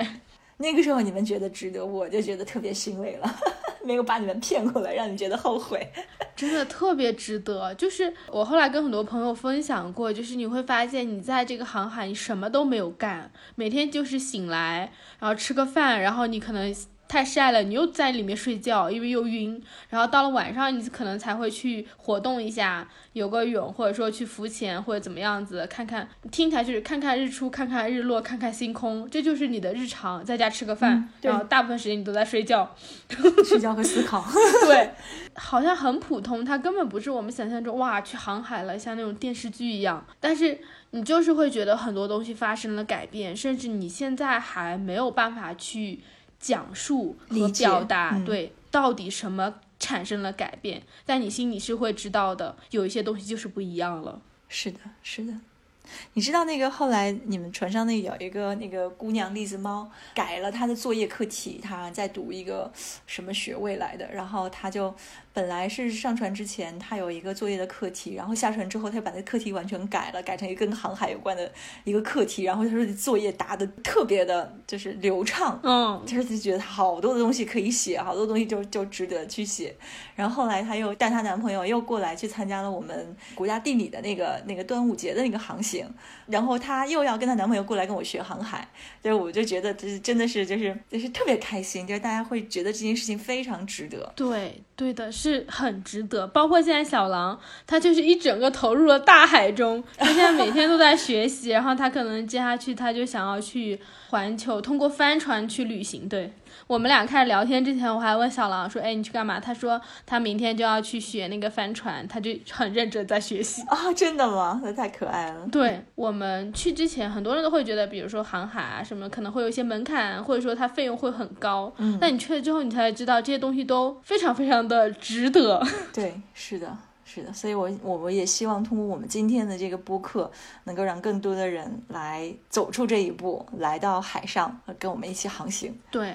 S2: 那个时候你们觉得值得，我就觉得特别欣慰了，没有把你们骗过来，让你觉得后悔。
S1: 真的特别值得。就是我后来跟很多朋友分享过，就是你会发现你在这个航海，你什么都没有干，每天就是醒来，然后吃个饭，然后你可能。太晒了，你又在里面睡觉，因为又晕。然后到了晚上，你可能才会去活动一下，游个泳，或者说去浮潜，或者怎么样子，看看。听起来就是看看日出，看看日落，看看星空，这就是你的日常。在家吃个饭，
S2: 对
S1: 然后大部分时间你都在睡觉。
S2: 睡觉和思考。
S1: 对，好像很普通，它根本不是我们想象中哇去航海了，像那种电视剧一样。但是你就是会觉得很多东西发生了改变，甚至你现在还没有办法去讲述和表达，
S2: 嗯
S1: 对，到底什么产生了改变，但你心里是会知道的，有一些东西就是不一样了。
S2: 是的，是的。你知道那个后来你们船上那有一个那个姑娘栗子猫改了她的作业课题，她在读一个什么学位来的，然后她就本来是上船之前她有一个作业的课题，然后下船之后她就把那课题完全改了，改成一个跟航海有关的一个课题，然后她说作业答的特别的就是流畅，
S1: 嗯，
S2: 就是就觉得好多的东西可以写，好多东西就就值得去写。然后后来她又带她男朋友又过来去参加了我们国家地理的那个那个端午节的那个航行，然后她又要跟她男朋友过来跟我学航海，就是我就觉得这是真的是就是就是特别开心，就是大家会觉得这件事情非常值得。
S1: 对，对的，是很值得。包括现在小狼，他就是一整个投入了大海中，他现在每天都在学习，然后他可能接下去他就想要去环球，通过帆船去旅行。对我们俩开始聊天之前，我还问小狼说：“哎，你去干嘛？”他说他明天就要去学那个帆船，他就很认真在学习。
S2: 啊、真的吗？那太可爱了。
S1: 对我们去之前，很多人都会觉得，比如说航海啊什么，可能会有一些门槛，或者说它费用会很高。
S2: 嗯
S1: 但你去了之后，你才知道这些东西都非常非常的值得。
S2: 对，是的，是的，所以我我我也希望通过我们今天的这个播客，能够让更多的人来走出这一步，来到海上，呃跟我们一起航行。
S1: 对，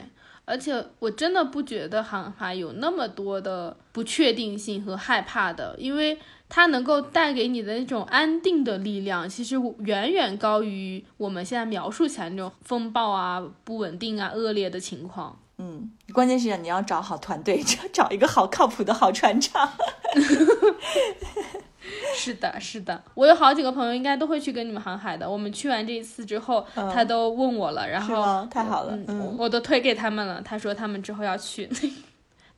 S1: 而且我真的不觉得航海有那么多的不确定性和害怕的，因为它能够带给你的那种安定的力量，其实远远高于我们现在描述起来那种风暴啊、不稳定啊、恶劣的情况。
S2: 嗯，关键是你要找好团队，找 找一个好靠谱的好船长。
S1: 是的，是的，我有好几个朋友应该都会去跟你们航海的。我们去完这一次之后，
S2: 嗯
S1: 他都问我了，然后？
S2: 太好了，
S1: 嗯，
S2: 嗯
S1: 我都推给他们了。他说他们之后要去。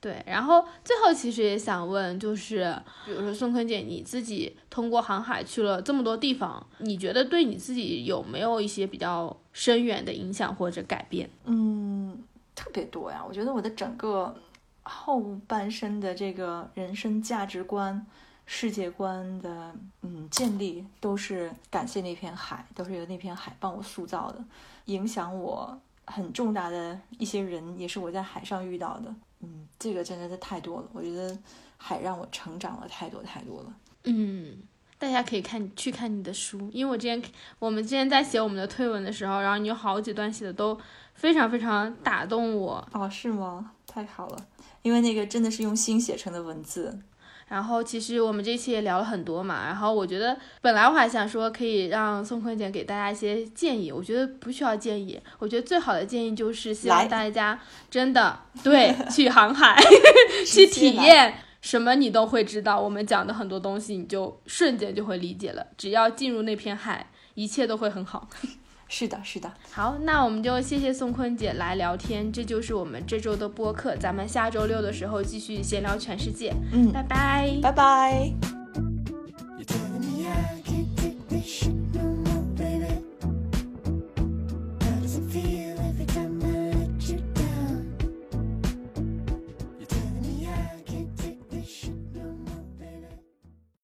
S1: 对，然后最后其实也想问，就是比如说宋坤姐，你自己通过航海去了这么多地方，你觉得对你自己有没有一些比较深远的影响或者改变？
S2: 嗯，特别多呀！我觉得我的整个后半生的这个人生价值观、世界观的嗯建立，都是感谢那片海，都是由那片海帮我塑造的，影响我很重大的一些人，也是我在海上遇到的。嗯，这个真的是太多了，我觉得海让我成长了太多太多了。
S1: 嗯，大家可以看去看你的书，因为我之前我们之前在写我们的推文的时候，然后你有好几段写的都非常非常打动我。
S2: 哦，是吗？太好了，因为那个真的是用心写成的文字。
S1: 然后其实我们这期也聊了很多嘛，然后我觉得本来我还想说可以让宋坤姐给大家一些建议，我觉得不需要建议，我觉得最好的建议就是希望大家真的对 去航海，去体验。什么你都会知道，我们讲的很多东西，你就瞬间就会理解了。只要进入那片海，一切都会很好。
S2: 是的，是的。
S1: 好，那我们就谢谢宋坤姐来聊天，这就是我们这周的播客，咱们下周六的时候继续闲聊全世界。
S2: 嗯，
S1: 拜拜，
S2: 拜拜。You're